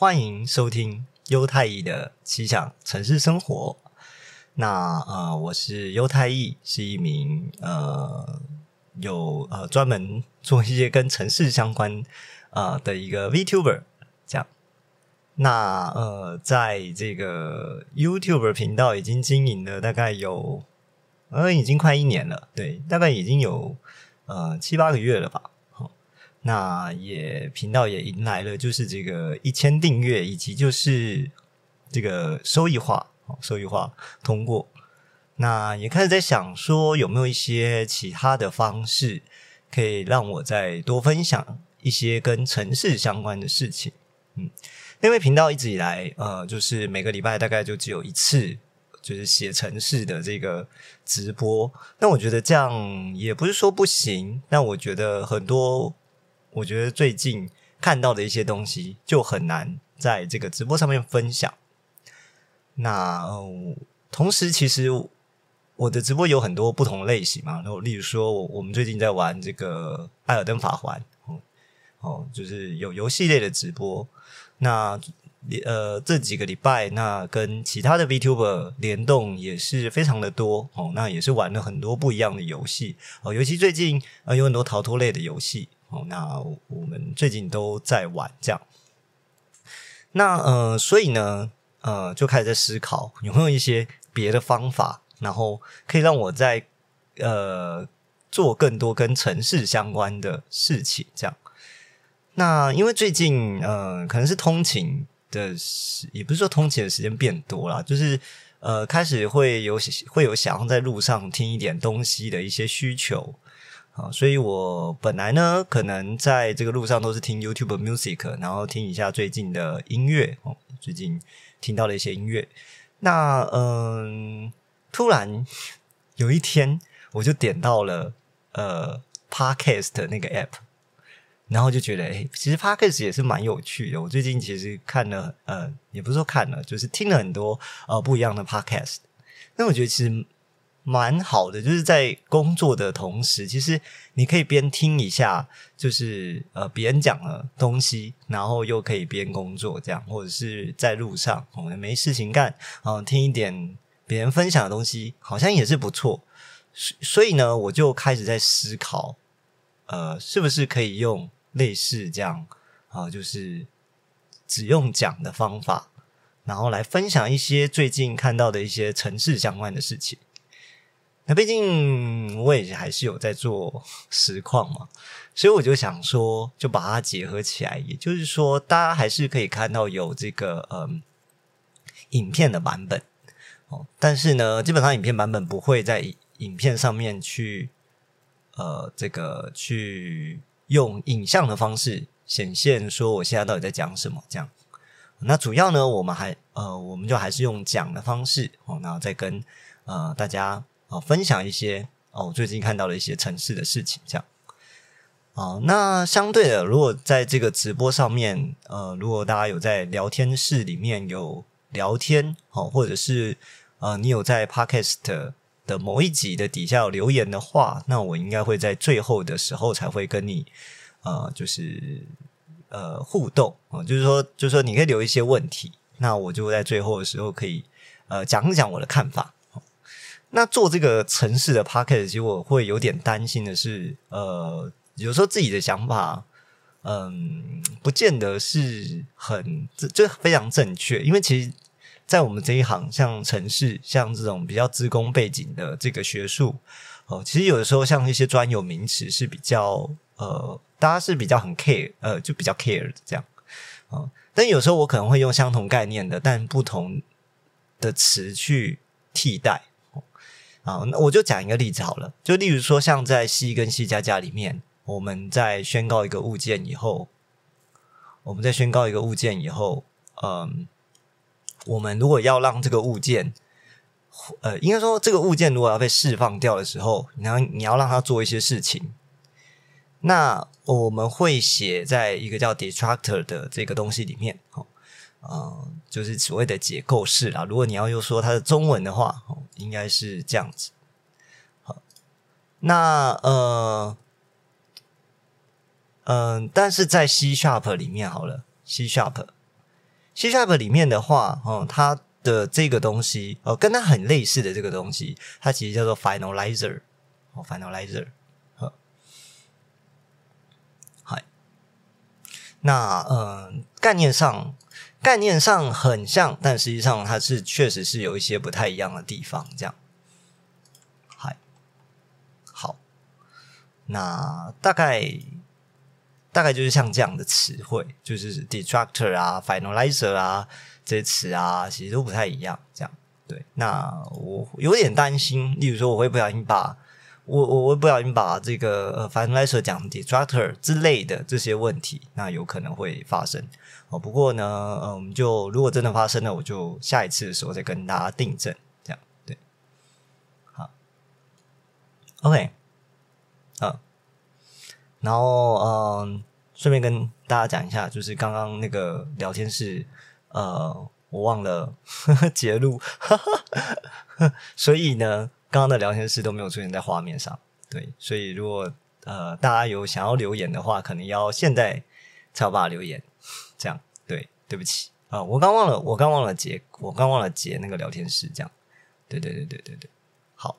欢迎收听优太艺的奇想城市生活。那呃，我是优太艺，是一名呃有呃专门做一些跟城市相关呃的一个 VTuber 这样。那呃，在这个 YouTuber 频道已经经营了大概有呃已经快一年了，对，大概已经有呃七八个月了吧。那也频道也迎来了就是这个一千订阅，以及就是这个收益化，收益化通过。那也开始在想说有没有一些其他的方式，可以让我再多分享一些跟城市相关的事情。嗯，因为频道一直以来，呃，就是每个礼拜大概就只有一次，就是写城市的这个直播。那我觉得这样也不是说不行，但我觉得很多，我觉得最近看到的一些东西就很难在这个直播上面分享。那、同时，其实我的直播有很多不同类型嘛，然后例如说，我我们最近在玩这个《艾尔登法环》，哦哦，就是有游戏类的直播。那呃这几个礼拜，那跟其他的 VTuber 联动也是非常的多哦，那也是玩了很多不一样的游戏哦，尤其最近呃有很多逃脱类的游戏哦，那我们最近都在玩这样。那呃，所以呢，呃，就开始在思考有没有一些别的方法，然后可以让我在呃做更多跟城市相关的事情，这样。那因为最近呃，可能是通勤的时，也不是说通勤的时间变多了，就是呃，开始会有会有想要在路上听一点东西的一些需求啊，所以我本来呢，可能在这个路上都是听 YouTube Music，然后听一下最近的音乐哦，最近听到了一些音乐。那嗯、突然有一天，我就点到了呃 Podcast 的那个 App。然后就觉得，哎，其实 podcast 也是蛮有趣的。我最近其实看了，呃，也不是说看了，就是听了很多呃不一样的 podcast。那我觉得其实蛮好的，就是在工作的同时，其实你可以边听一下，就是呃别人讲的东西，然后又可以边工作这样，或者是在路上我们没事情干，啊、听一点别人分享的东西，好像也是不错。所所以呢，我就开始在思考，呃，是不是可以用类似这样啊、就是只用讲的方法，然后来分享一些最近看到的一些城市相关的事情。那毕竟我也还是有在做实况嘛，所以我就想说，就把它结合起来。也就是说，大家还是可以看到有这个嗯影片的版本哦，但是呢，基本上影片版本不会在影影片上面去呃这个去用影像的方式显现说我现在到底在讲什么这样。那主要呢，我们还呃，我们就还是用讲的方式哦，然后再跟呃大家哦分享一些哦我最近看到的一些城市的事情这样。哦，那相对的，如果在这个直播上面，呃，如果大家有在聊天室里面有聊天，哦，或者是呃，你有在 Podcast 的某一集的底下有留言的话，那我应该会在最后的时候才会跟你呃，就是呃互动哦，就是说，就是说你可以留一些问题，那我就在最后的时候可以呃讲一讲我的看法。那做这个城市的 Podcast，其实我会有点担心的是，呃，有时候自己的想法，嗯，不见得是很这这非常正确，因为其实，在我们这一行，像城市，像这种比较资工背景的这个学术，哦，其实有的时候像一些专有名词是比较呃，大家是比较很 care，呃，就比较 care 这样啊、哦但有时候我可能会用相同概念的，但不同的词去替代。啊，那我就讲一个例子好了，就例如说，像在 C 跟 C 加加里面，我们在宣告一个物件以后，我们在宣告一个物件以后，嗯，我们如果要让这个物件，呃，应该说这个物件如果要被释放掉的时候，你要你要让它做一些事情，那我们会写在一个叫 destructor 的这个东西里面，哦，呃，就是所谓的解构式啦。如果你要又说它的中文的话，哦，应该是这样子。好，那呃嗯，但是在 C sharp 里面好了，C sharp，C sharp 里面的话，哦，它的这个东西，哦，跟它很类似的这个东西，它其实叫做 finalizer，哦，finalizer，好，嗨，那嗯，概念上。概念上很像，但实际上它是确实是有一些不太一样的地方。这样，嗨，好，那大概大概就是像这样的词汇，就是 destructor 啊、finalizer 啊这些词啊，其实都不太一样。这样，对，那我有点担心，例如说我会不小心把。我我我不小心把这个呃 finalizer 讲 destructor 之类的这些问题，那有可能会发生哦。不过呢，呃，我们就如果真的发生了，我就下一次的时候再跟大家订正，这样对。好，OK，啊，然后嗯，顺便跟大家讲一下，就是刚刚那个聊天室，呃，我忘了呵 呵截录，所以呢。刚刚的聊天室都没有出现在画面上，对，所以如果呃大家有想要留言的话，可能要现在才有办法留言，这样对，对不起。啊，我刚忘了，我刚忘了截，我刚忘了截那个聊天室，这样，对对对对对对，好，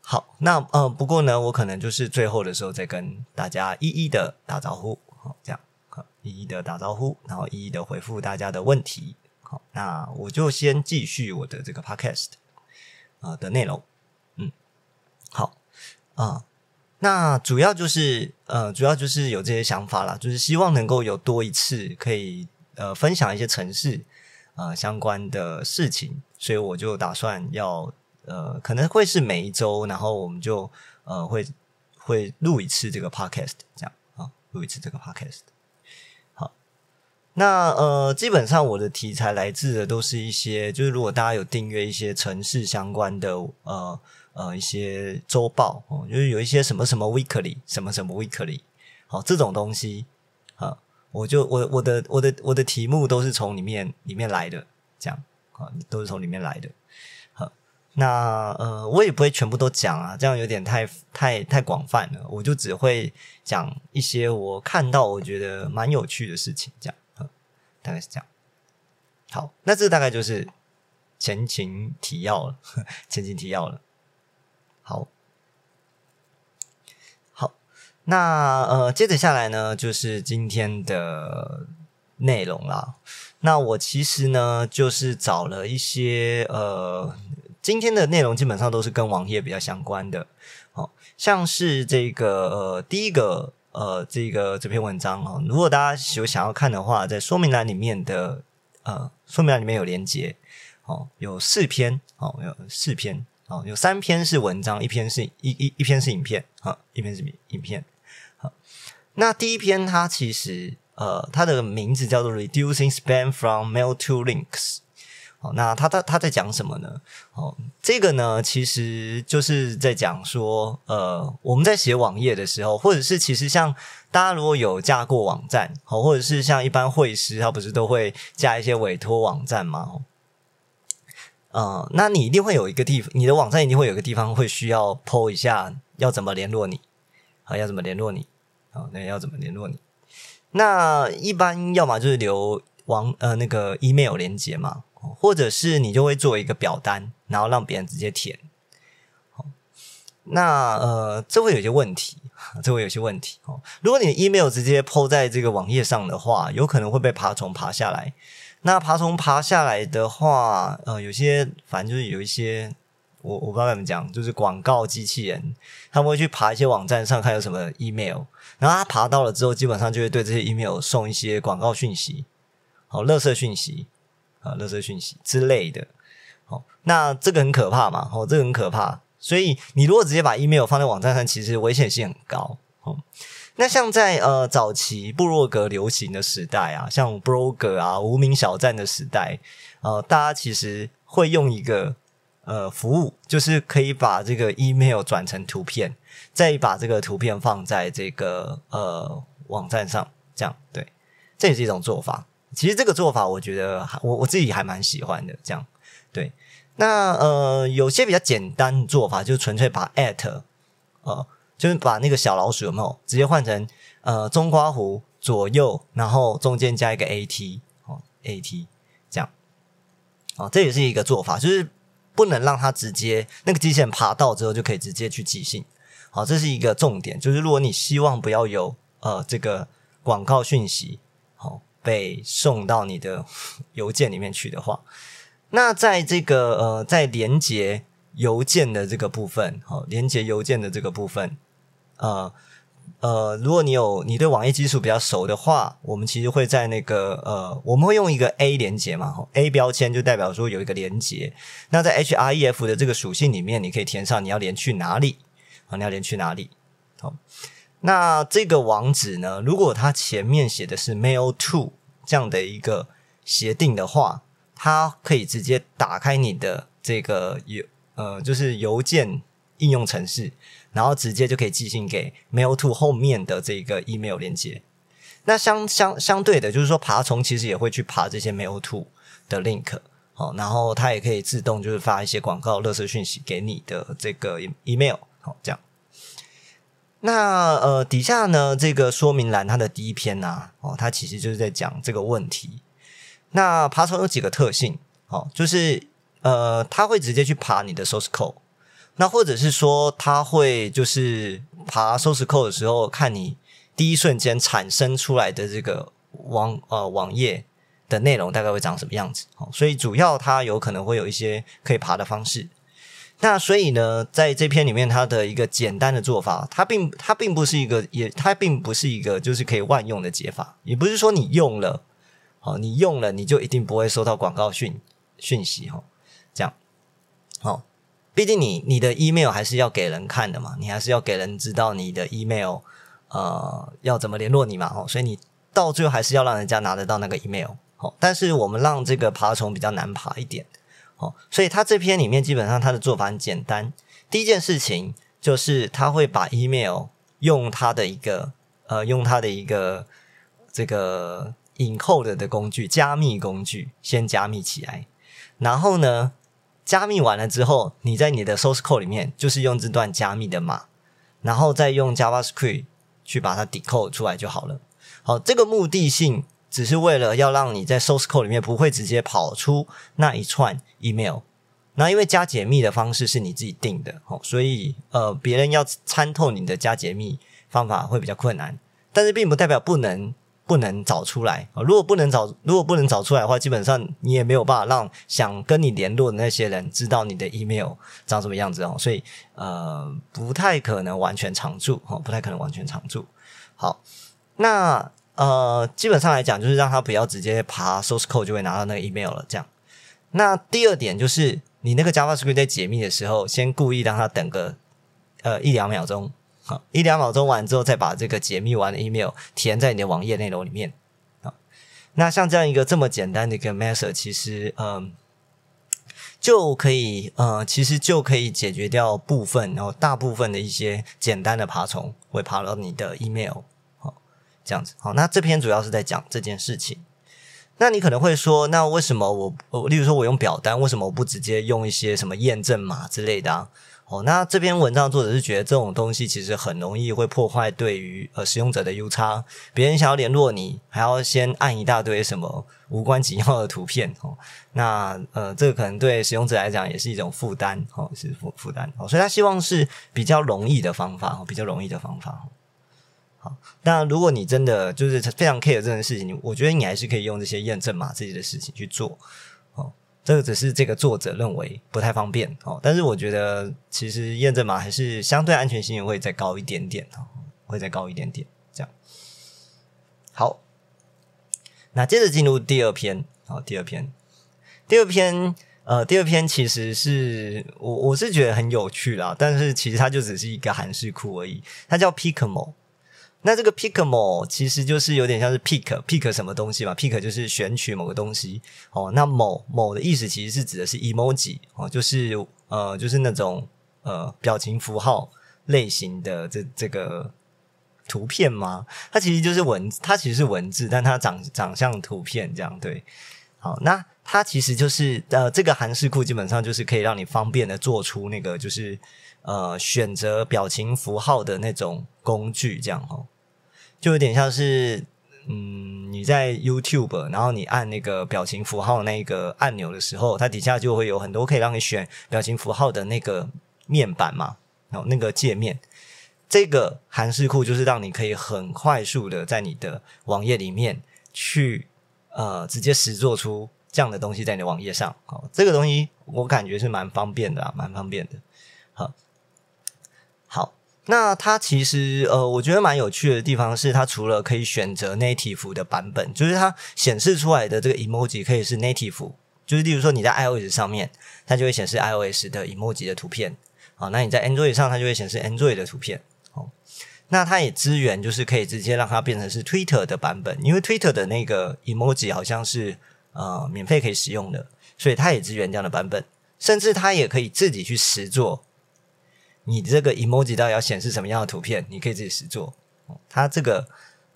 好，那呃不过呢，我可能就是最后的时候再跟大家一一的打招呼，好，这样，一一的打招呼，然后一一的回复大家的问题，好，那我就先继续我的这个 podcast。啊的内容，嗯，好啊，那主要就是呃，主要就是有这些想法啦，就是希望能够有多一次可以呃分享一些城市啊相关的事情，所以我就打算要呃，可能会是每一周，然后我们就呃会会录一次这个 podcast，这样啊，录一次这个 podcast。那呃，基本上我的题材来自的都是一些，就是如果大家有订阅一些城市相关的呃呃一些周报哦，就是有一些什么什么 weekly 什么什么 weekly 好这种东西啊，我就我我的我的我的题目都是从里面里面来的，这样啊都是从里面来的。好，那呃我也不会全部都讲啊，这样有点太太太广泛了，我就只会讲一些我看到我觉得蛮有趣的事情，这样。大概是这样，好，那这大概就是前情提要了，前情提要了。好，好，那呃，接着下来呢，就是今天的内容啦。那我其实呢，就是找了一些呃，今天的内容基本上都是跟网页比较相关的，哦，像是这个呃，第一个。呃，这个这篇文章哦，如果大家有想要看的话，在说明栏里面的呃，说明栏里面有连接哦，有四篇哦，有四篇哦，有三篇是文章，一篇是一一一篇是影片啊，一篇是影片。好，那第一篇它其实呃，它的名字叫做 Reducing Spam from Mail to Links。那他他他在讲什么呢？哦，这个呢，其实就是在讲说，呃，我们在写网页的时候，或者是其实像大家如果有架过网站，好，或者是像一般会师，他不是都会架一些委托网站吗？呃，那你一定会有一个地方，你的网站一定会有一个地方会需要 PO 一下，要怎么联络你？啊，要怎么联络你？啊，那要怎么联络你？那一般要么就是留网呃那个 email 连接嘛。或者是你就会做一个表单，然后让别人直接填。那呃，这会有些问题，这会有些问题哦。如果你的 email 直接抛在这个网页上的话，有可能会被爬虫爬下来。那爬虫爬下来的话，呃，有些反正就是有一些，我我不知道怎么讲，就是广告机器人，他们会去爬一些网站上看有什么 email，然后他爬到了之后，基本上就会对这些 email 送一些广告讯息，好，垃圾讯息。啊，垃圾讯息之类的，好，那这个很可怕嘛？哦，这个很可怕，所以你如果直接把 email 放在网站上，其实危险性很高。哦，那像在呃早期部落格流行的时代啊，像 blogger 啊无名小站的时代，呃，大家其实会用一个呃服务，就是可以把这个 email 转成图片，再把这个图片放在这个呃网站上，这样对，这也是一种做法。其实这个做法，我觉得我我自己还蛮喜欢的。这样对，那呃，有些比较简单的做法，就是纯粹把 at 呃就是把那个小老鼠有没有直接换成呃中刮弧左右，然后中间加一个 AT 哦 AT 这样，哦这也是一个做法，就是不能让它直接那个机器人爬到之后就可以直接去寄信。好，这是一个重点，就是如果你希望不要有呃这个广告讯息好被送到你的 邮件里面去的话，那在这个呃在连接邮件的这个部分，好连接邮件的这个部分，呃呃，如果你有你对网页基础比较熟的话，我们其实会在那个呃我们会用一个 A 连接嘛，A 标签就代表说有一个连接，那在 href 的这个属性里面，你可以填上你要连去哪里。啊，你要连去哪里？好，那这个网址呢？如果它前面写的是 mail to 这样的一个协定的话，它可以直接打开你的这个邮呃，就是邮件应用程式，然后直接就可以寄信给 mail to 后面的这个 email 连接。那相相相对的，就是说爬虫其实也会去爬这些 mail to 的 link，好，然后它也可以自动就是发一些广告、乐色讯息给你的这个 email。好，这样。那呃，底下呢，这个说明栏它的第一篇呢，哦，它其实就是在讲这个问题。那爬虫有几个特性，哦，就是呃，它会直接去爬你的 source code，那或者是说，它会就是爬 source code 的时候，看你第一瞬间产生出来的这个网呃网页的内容大概会长什么样子。哦，所以主要它有可能会有一些可以爬的方式。那所以呢，在这篇里面，它的一个简单的做法，它并它并不是一个，也它并不是一个就是可以万用的解法，也不是说你用了，好，你用了你就一定不会收到广告讯讯息哈，这样，好，毕竟你你的 email 还是要给人看的嘛，你还是要给人知道你的 email，呃，要怎么联络你嘛，哦，所以你到最后还是要让人家拿得到那个 email，好，但是我们让这个爬虫比较难爬一点。哦，所以他这篇里面基本上他的做法很简单。第一件事情就是他会把 email 用他的一个呃用他的一个这个 encode 的工具加密工具先加密起来，然后呢加密完了之后，你在你的 source code 里面就是用这段加密的码，然后再用 JavaScript 去把它 decode 出来就好了。好，这个目的性。只是为了要让你在 source code 里面不会直接跑出那一串 email，那因为加解密的方式是你自己定的，哦，所以呃，别人要参透你的加解密方法会比较困难，但是并不代表不能不能找出来啊。如果不能找，如果不能找出来的话，基本上你也没有办法让想跟你联络的那些人知道你的 email 长什么样子哦，所以呃，不太可能完全常驻哦，不太可能完全常驻。好，那。呃，基本上来讲，就是让他不要直接爬 source code 就会拿到那个 email 了。这样，那第二点就是，你那个 JavaScript 在解密的时候，先故意让他等个呃一两秒钟，好，一两秒钟完之后，再把这个解密完的 email 填在你的网页内容里面。啊，那像这样一个这么简单的一个 method，其实嗯，就可以呃，其实就可以解决掉部分，然后大部分的一些简单的爬虫会爬到你的 email。这样子，好，那这篇主要是在讲这件事情。那你可能会说，那为什么我，我，例如说我用表单，为什么我不直接用一些什么验证码之类的啊？哦，那这篇文章作者是觉得这种东西其实很容易会破坏对于呃使用者的 U 差，别人想要联络你，还要先按一大堆什么无关紧要的图片哦。那呃，这个可能对使用者来讲也是一种负担哦，是负负担哦。所以他希望是比较容易的方法，比较容易的方法。那如果你真的就是非常 care 这件事情，我觉得你还是可以用这些验证码这些的事情去做。哦，这个只是这个作者认为不太方便哦。但是我觉得其实验证码还是相对安全性会再高一点点哦，会再高一点点。这样好，那接着进入第二篇。好，第二篇，第二篇，呃，第二篇其实是我我是觉得很有趣啦，但是其实它就只是一个韩式库而已，它叫 Picmo。那这个 pick more 其实就是有点像是 pick pick 什么东西嘛，pick 就是选取某个东西哦。那某某的意思其实是指的是 emoji 哦，就是呃就是那种呃表情符号类型的这这个图片吗？它其实就是文，它其实是文字，但它长长相图片这样对。好，那它其实就是呃这个函式库基本上就是可以让你方便的做出那个就是。呃选择表情符号的那种工具，这样哦，就有点像是嗯你在 YouTube，然后你按那个表情符号那个按钮的时候，它底下就会有很多可以让你选表情符号的那个面板嘛，然后那个界面。这个韩式库就是让你可以很快速的在你的网页里面去呃直接实做出这样的东西在你的网页上。好，这个东西我感觉是蛮方便的啊，蛮方便的。好，那它其实呃，我觉得蛮有趣的地方是，它除了可以选择 native 的版本，就是它显示出来的这个 emoji 可以是 native，就是例如说你在 iOS 上面，它就会显示 iOS 的 emoji 的图片。好，那你在 Android 上，它就会显示 Android 的图片。哦那它也支援，就是可以直接让它变成是 Twitter 的版本，因为 Twitter 的那个 emoji 好像是呃免费可以使用的，所以它也支援这样的版本。甚至它也可以自己去实做，你这个 emoji 到底要显示什么样的图片，你可以自己实做。它这个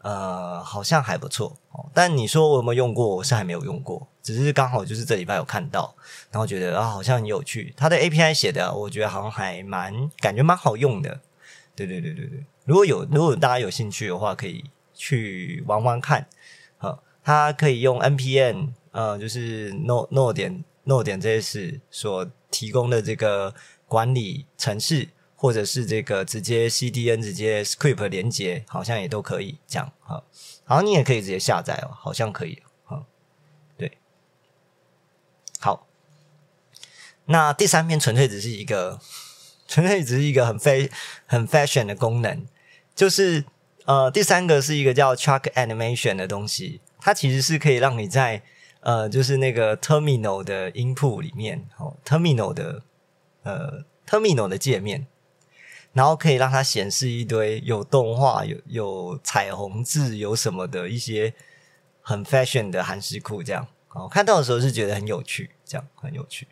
呃好像还不错哦，但你说我有没有用过？我是还没有用过，只是刚好就是这礼拜有看到，然后觉得啊好像很有趣。它的 API 写的，我觉得好像还蛮感觉蛮好用的。对对对对对。如果有如果大家有兴趣的话，可以去玩玩看。好，它可以用 npm 呃，就是 no no 点 no 点 js 所提供的这个管理程式，或者是这个直接 cdn 直接 script 连接，好像也都可以这样。好，然后你也可以直接下载哦，好像可以。好，对，好。那第三篇纯粹只是一个，纯粹只是一个很非很 fashion 的功能。就是呃，第三个是一个叫 Truck Animation 的东西，它其实是可以让你在呃，就是那个 Terminal 的 Input 里面，哦，Terminal 的呃 Terminal 的界面，然后可以让它显示一堆有动画、有有彩虹字、有什么的一些很 Fashion 的韩式库，这样哦，看到的时候是觉得很有趣，这样很有趣，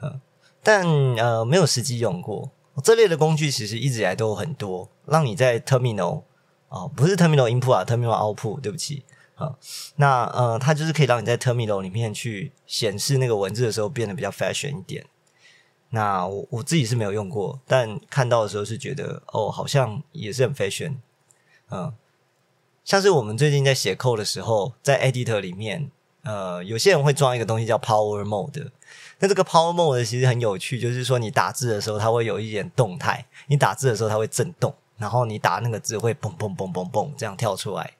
嗯，但呃，没有实际用过。这类的工具其实一直以来都有很多，让你在 terminal 哦，不是 terminal input 啊，terminal output，对不起啊。那呃，它就是可以让你在 terminal 里面去显示那个文字的时候变得比较 fashion 一点。那我我自己是没有用过，但看到的时候是觉得哦，好像也是很 fashion。嗯，像是我们最近在写 code 的时候，在 editor 里面，呃，有些人会装一个东西叫 power mode。那这个 Power Mode 其实很有趣，就是说你打字的时候，它会有一点动态；你打字的时候，它会震动，然后你打那个字会嘣嘣嘣嘣嘣这样跳出来。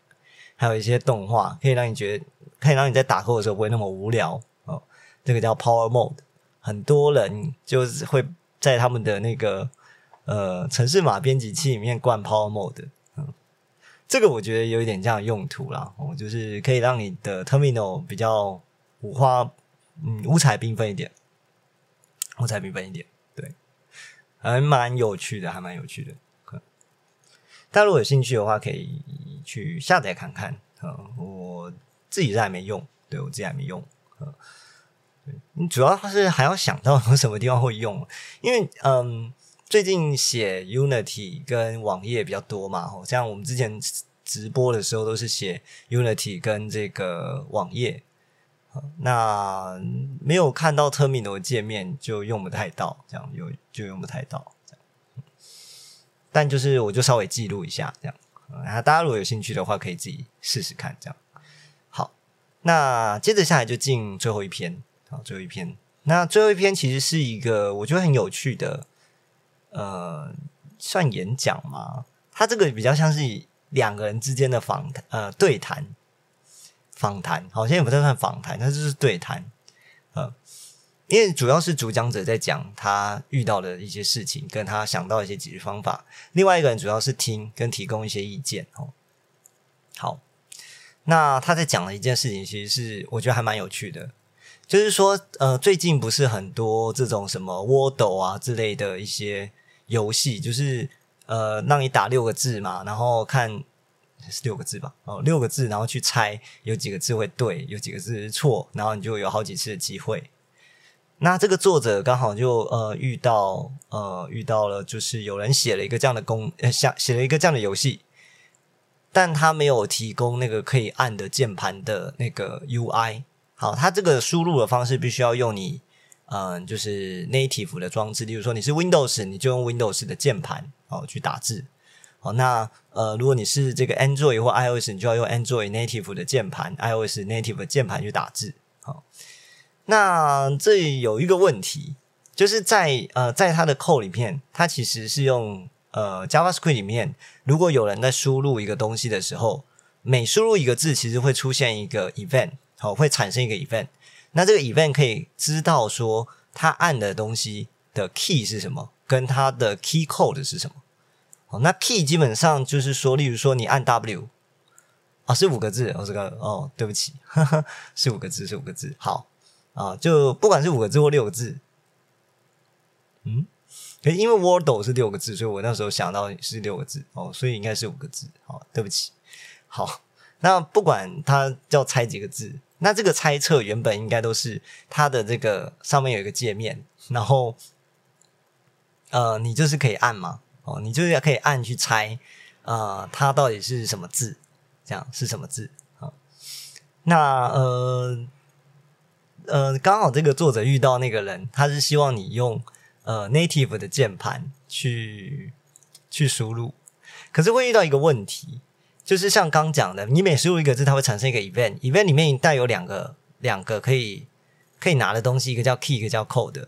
还有一些动画，可以让你觉得，可以让你在打扣的时候不会那么无聊哦。这个叫 Power Mode，很多人就是会在他们的那个呃城市码编辑器里面灌 Power Mode。嗯，这个我觉得有一点这样用途啦，哦，就是可以让你的 Terminal 比较五花。嗯，五彩缤纷一点，五彩缤纷一点，对，还蛮有趣的，还蛮有趣的。大家如果有兴趣的话，可以去下载看看。嗯，我自己是还没用，对我自己还没用。嗯，你主要是还要想到有什么地方会用，因为嗯，最近写 Unity 跟网页比较多嘛，像我们之前直播的时候都是写 Unity 跟这个网页。那没有看到 terminal 界面就用不太到，这样有就用不太到。这样，但就是我就稍微记录一下，这样。然后大家如果有兴趣的话，可以自己试试看。这样，好。那接着下来就进最后一篇，好，最后一篇。那最后一篇其实是一个我觉得很有趣的，呃，算演讲嘛。它这个比较像是两个人之间的访谈，呃，对谈。访谈好像也不太算访谈，那就是对谈，呃，因为主要是主讲者在讲他遇到的一些事情，跟他想到一些解决方法。另外一个人主要是听跟提供一些意见哦。好，那他在讲的一件事情，其实是我觉得还蛮有趣的，就是说，呃，最近不是很多这种什么窝斗啊之类的一些游戏，就是呃，让你打六个字嘛，然后看。是六个字吧？哦，六个字，然后去猜有几个字会对，有几个字是错，然后你就有好几次的机会。那这个作者刚好就呃遇到呃遇到了，就是有人写了一个这样的工，呃写写了一个这样的游戏，但他没有提供那个可以按的键盘的那个 UI。好，他这个输入的方式必须要用你嗯，就是 native 的装置，例如说你是 Windows，你就用 Windows 的键盘哦去打字。哦，那呃，如果你是这个 Android 或 iOS，你就要用 Android native 的键盘，iOS native 的键盘去打字。好，那这有一个问题，就是在呃，在它的 code 里面，它其实是用呃 JavaScript 里面，如果有人在输入一个东西的时候，每输入一个字，其实会出现一个 event，好，会产生一个 event。那这个 event 可以知道说，他按的东西的 key 是什么，跟它的 key code 是什么。哦，那 key 基本上就是说，例如说你按 W，啊是五个字，哦这个哦对不起，是五个字是五个字，好啊，就不管是五个字或六个字，嗯，因为 Wordle 是六个字，所以我那时候想到是六个字哦，所以应该是五个字，好对不起，好，那不管它叫猜几个字，那这个猜测原本应该都是它的这个上面有一个界面，然后呃你就是可以按嘛。哦，你就是要可以按去猜，啊，它到底是什么字？这样是什么字？啊，那呃呃，刚好这个作者遇到那个人，他是希望你用呃 native 的键盘去去输入，可是会遇到一个问题，就是像刚讲的，你每输入一个字，它会产生一个 event，event 里面带有两个两个可以可以拿的东西，一个叫 key，一个叫 code。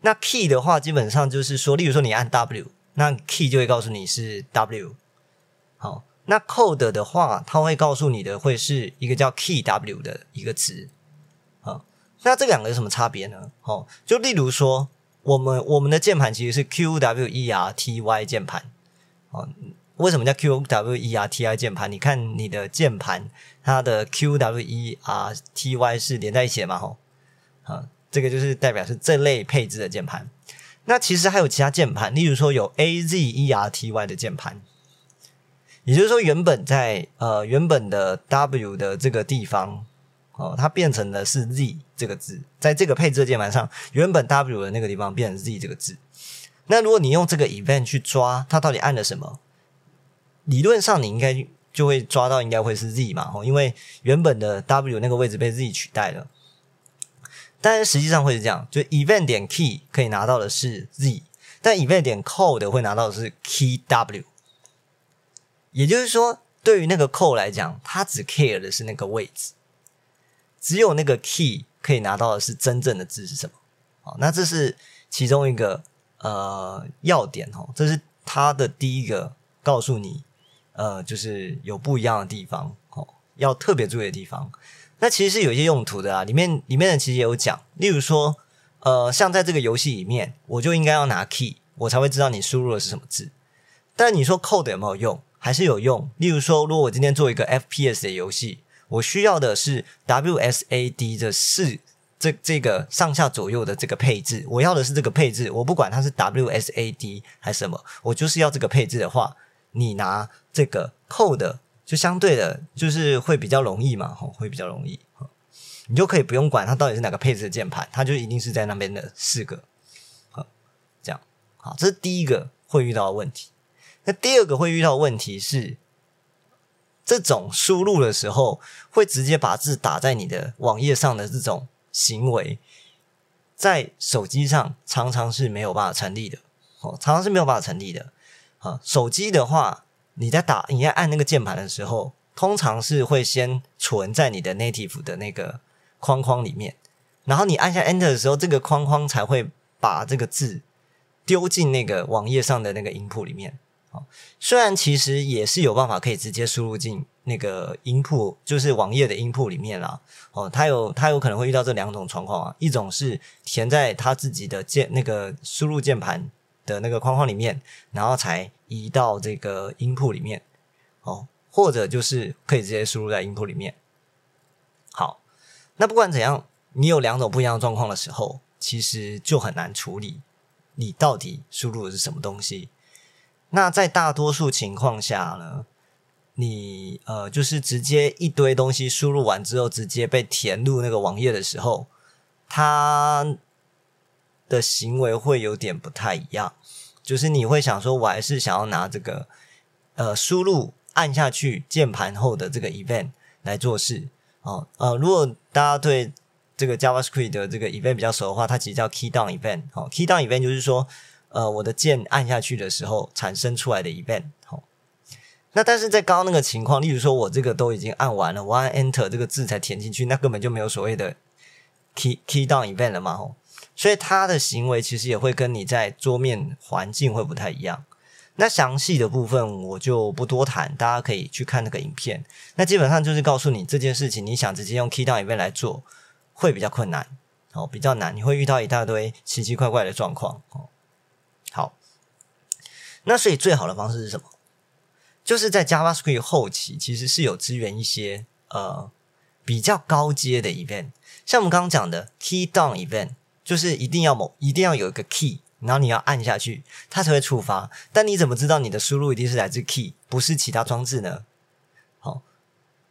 那 key 的话，基本上就是说，例如说你按 W。那 key 就会告诉你是 W，好，那 code 的话，它会告诉你的会是一个叫 key W 的一个值，好，那这两个有什么差别呢？哦，就例如说，我们我们的键盘其实是 Q W E R T Y 键盘，哦，为什么叫 Q W E R T Y 键盘？你看你的键盘，它的 Q W E R T Y 是连在一起的嘛？吼，啊，这个就是代表是这类配置的键盘。那其实还有其他键盘，例如说有 A Z E R T Y 的键盘，也就是说原本在呃原本的 W 的这个地方哦，它变成的是 Z 这个字，在这个配置的键盘上，原本 W 的那个地方变成 Z 这个字。那如果你用这个 event 去抓它到底按了什么，理论上你应该就会抓到应该会是 Z 嘛，哦，因为原本的 W 那个位置被 Z 取代了。但是实际上会是这样，就 event 点 key 可以拿到的是 z，但 event 点 code 会拿到的是 key w。也就是说，对于那个 code 来讲，它只 care 的是那个位置，只有那个 key 可以拿到的是真正的字是什么。好，那这是其中一个呃要点哦，这是它的第一个告诉你，呃，就是有不一样的地方哦，要特别注意的地方。那其实是有一些用途的啊，里面里面的其实也有讲，例如说，呃，像在这个游戏里面，我就应该要拿 key，我才会知道你输入的是什么字。但你说 code 有没有用？还是有用。例如说，如果我今天做一个 FPS 的游戏，我需要的是 WSAD 的四这这个上下左右的这个配置，我要的是这个配置，我不管它是 WSAD 还是什么，我就是要这个配置的话，你拿这个 code。就相对的，就是会比较容易嘛，吼，会比较容易，你就可以不用管它到底是哪个配置的键盘，它就一定是在那边的四个，这样，好，这是第一个会遇到的问题。那第二个会遇到问题是，这种输入的时候会直接把字打在你的网页上的这种行为，在手机上常常是没有办法成立的，哦，常常是没有办法成立的，啊，手机的话。你在打、你在按那个键盘的时候，通常是会先存在你的 native 的那个框框里面，然后你按下 enter 的时候，这个框框才会把这个字丢进那个网页上的那个音铺里面。哦，虽然其实也是有办法可以直接输入进那个音铺，就是网页的音铺里面啦。哦，它有它有可能会遇到这两种状况啊，一种是填在他自己的键那个输入键盘。的那个框框里面，然后才移到这个音铺里面，哦，或者就是可以直接输入在音铺里面。好，那不管怎样，你有两种不一样的状况的时候，其实就很难处理。你到底输入的是什么东西？那在大多数情况下呢，你呃，就是直接一堆东西输入完之后，直接被填入那个网页的时候，它。的行为会有点不太一样，就是你会想说，我还是想要拿这个呃输入按下去键盘后的这个 event 来做事哦。呃，如果大家对这个 JavaScript 的这个 event 比较熟的话，它其实叫 key down event。好，key down event 就是说，呃，我的键按下去的时候产生出来的 event。好，那但是在刚刚那个情况，例如说我这个都已经按完了，我按 Enter 这个字才填进去，那根本就没有所谓的 key key down event 了嘛。吼，所以他的行为其实也会跟你在桌面环境会不太一样。那详细的部分我就不多谈，大家可以去看那个影片。那基本上就是告诉你这件事情，你想直接用 Key Down Event 来做，会比较困难哦，比较难，你会遇到一大堆奇奇怪怪的状况哦。好，那所以最好的方式是什么？就是在 JavaScript 后期其实是有支援一些呃比较高阶的 Event，像我们刚刚讲的 Key Down Event，就是一定要某一定要有一个 Key。然后你要按下去，它才会触发。但你怎么知道你的输入一定是来自 key，不是其他装置呢？好，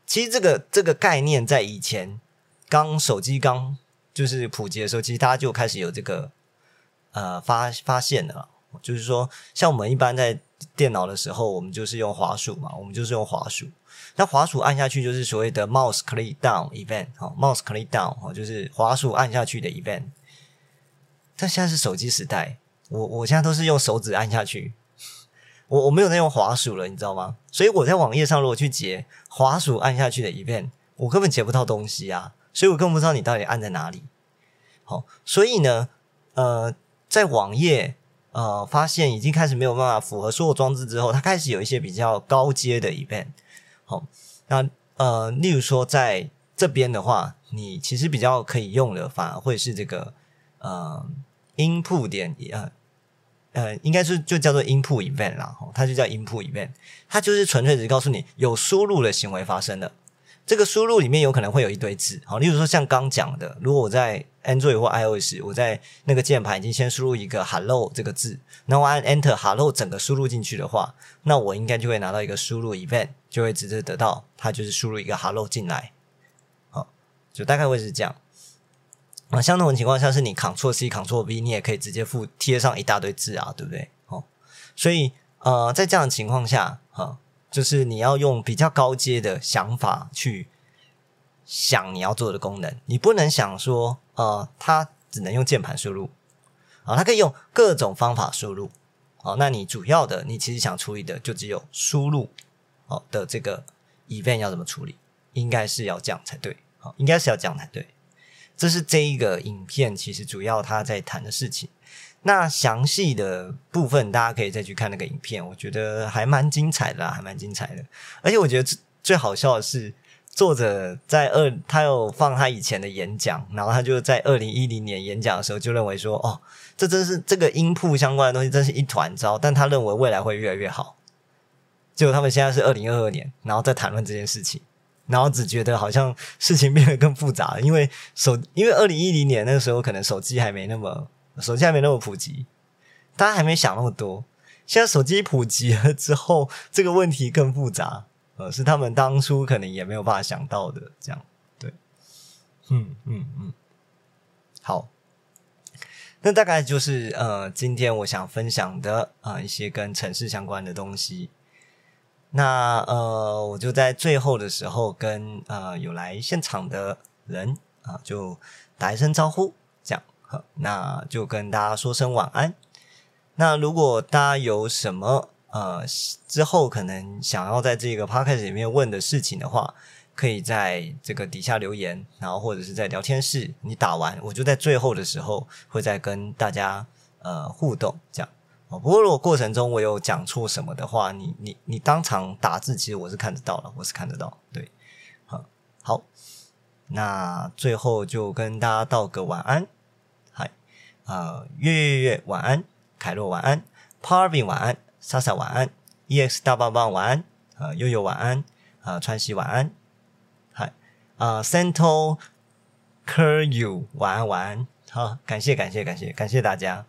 其实这个这个概念在以前刚手机刚就是普及的时候，其实大家就开始有这个呃发发现了。就是说，像我们一般在电脑的时候，我们就是用滑鼠嘛，我们就是用滑鼠。那滑鼠按下去就是所谓的 mouse click down event，好，mouse click down，哦，就是滑鼠按下去的 event。但现在是手机时代，我我现在都是用手指按下去，我我没有在用滑鼠了，你知道吗？所以我在网页上如果去截滑鼠按下去的 event，我根本截不到东西啊，所以我更不知道你到底按在哪里。好，所以呢，呃，在网页呃发现已经开始没有办法符合所有装置之后，它开始有一些比较高阶的 event。好，那呃，例如说在这边的话，你其实比较可以用的，反而会是这个呃。input 点呃呃，应该是就叫做 input event 啦，它就叫 input event，它就是纯粹只是告诉你有输入的行为发生了。这个输入里面有可能会有一堆字，好，例如说像刚讲的，如果我在 Android 或 iOS，我在那个键盘已经先输入一个 hello 这个字，那我按 enter hello 整个输入进去的话，那我应该就会拿到一个输入 event，就会直接得到它就是输入一个 hello 进来，好，就大概会是这样。啊，相同的情况下是你 Ctrl C Ctrl V，你也可以直接附贴上一大堆字啊，对不对？哦，所以呃，在这样的情况下，哈，就是你要用比较高阶的想法去想你要做的功能，你不能想说，呃，它只能用键盘输入啊，它可以用各种方法输入。好，那你主要的，你其实想处理的就只有输入好的这个 event 要怎么处理，应该是要这样才对，好，应该是要这样才对。这是这一个影片其实主要他在谈的事情。那详细的部分大家可以再去看那个影片，我觉得还蛮精彩的，还蛮精彩的。而且我觉得最好笑的是，作者在二他有放他以前的演讲，然后他就在二零一零年演讲的时候就认为说，哦，这真是这个音铺相关的东西真是一团糟，但他认为未来会越来越好。结果他们现在是二零二二年，然后在谈论这件事情。然后只觉得好像事情变得更复杂，因为手 因为二零一零年那个时候可能手机还没那么手机还没那么普及，大家还没想那么多。现在手机普及了之后，这个问题更复杂，呃，是他们当初可能也没有办法想到的。这样对，嗯嗯嗯，好，那大概就是呃，今天我想分享的啊一些跟城市相关的东西。那呃，我就在最后的时候跟呃有来现场的人啊，就打一声招呼，这样好，那就跟大家说声晚安。那如果大家有什么呃之后可能想要在这个 podcast 里面问的事情的话，可以在这个底下留言，然后或者是在聊天室你打完，我就在最后的时候会再跟大家呃互动，这样。哦不过，如果过程中我有讲错什么的话，你你你当场打字，其实我是看得到了，我是看得到。对，好，好，那最后就跟大家道个晚安。嗨，啊，月月月晚安，凯洛晚安，Parvin 晚安，莎莎晚安，EX 大棒棒晚安，啊，悠悠晚安，啊，川西晚安，嗨，啊，Central Curyu 晚安晚安，好，感谢感谢感谢感谢大家。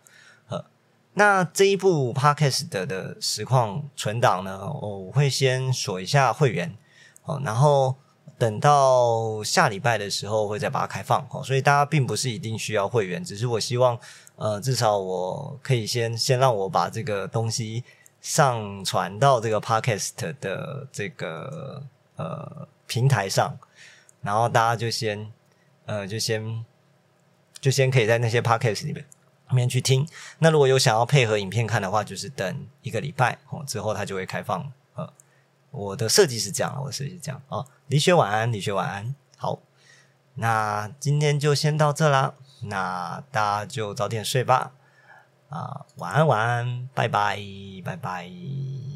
那这一部 podcast 的的实况存档呢，我会先锁一下会员哦，然后等到下礼拜的时候会再把它开放哦，所以大家并不是一定需要会员，只是我希望呃，至少我可以先先让我把这个东西上传到这个 podcast 的这个呃平台上，然后大家就先呃，就先就先可以在那些 podcast 里面面去听。那如果有想要配合影片看的话，就是等一个礼拜哦，之后它就会开放。呃，我的设计是这样，我的设计是这样哦。李雪晚安，李雪晚安，好，那今天就先到这啦，那大家就早点睡吧。啊，晚安，晚安，拜拜，拜拜。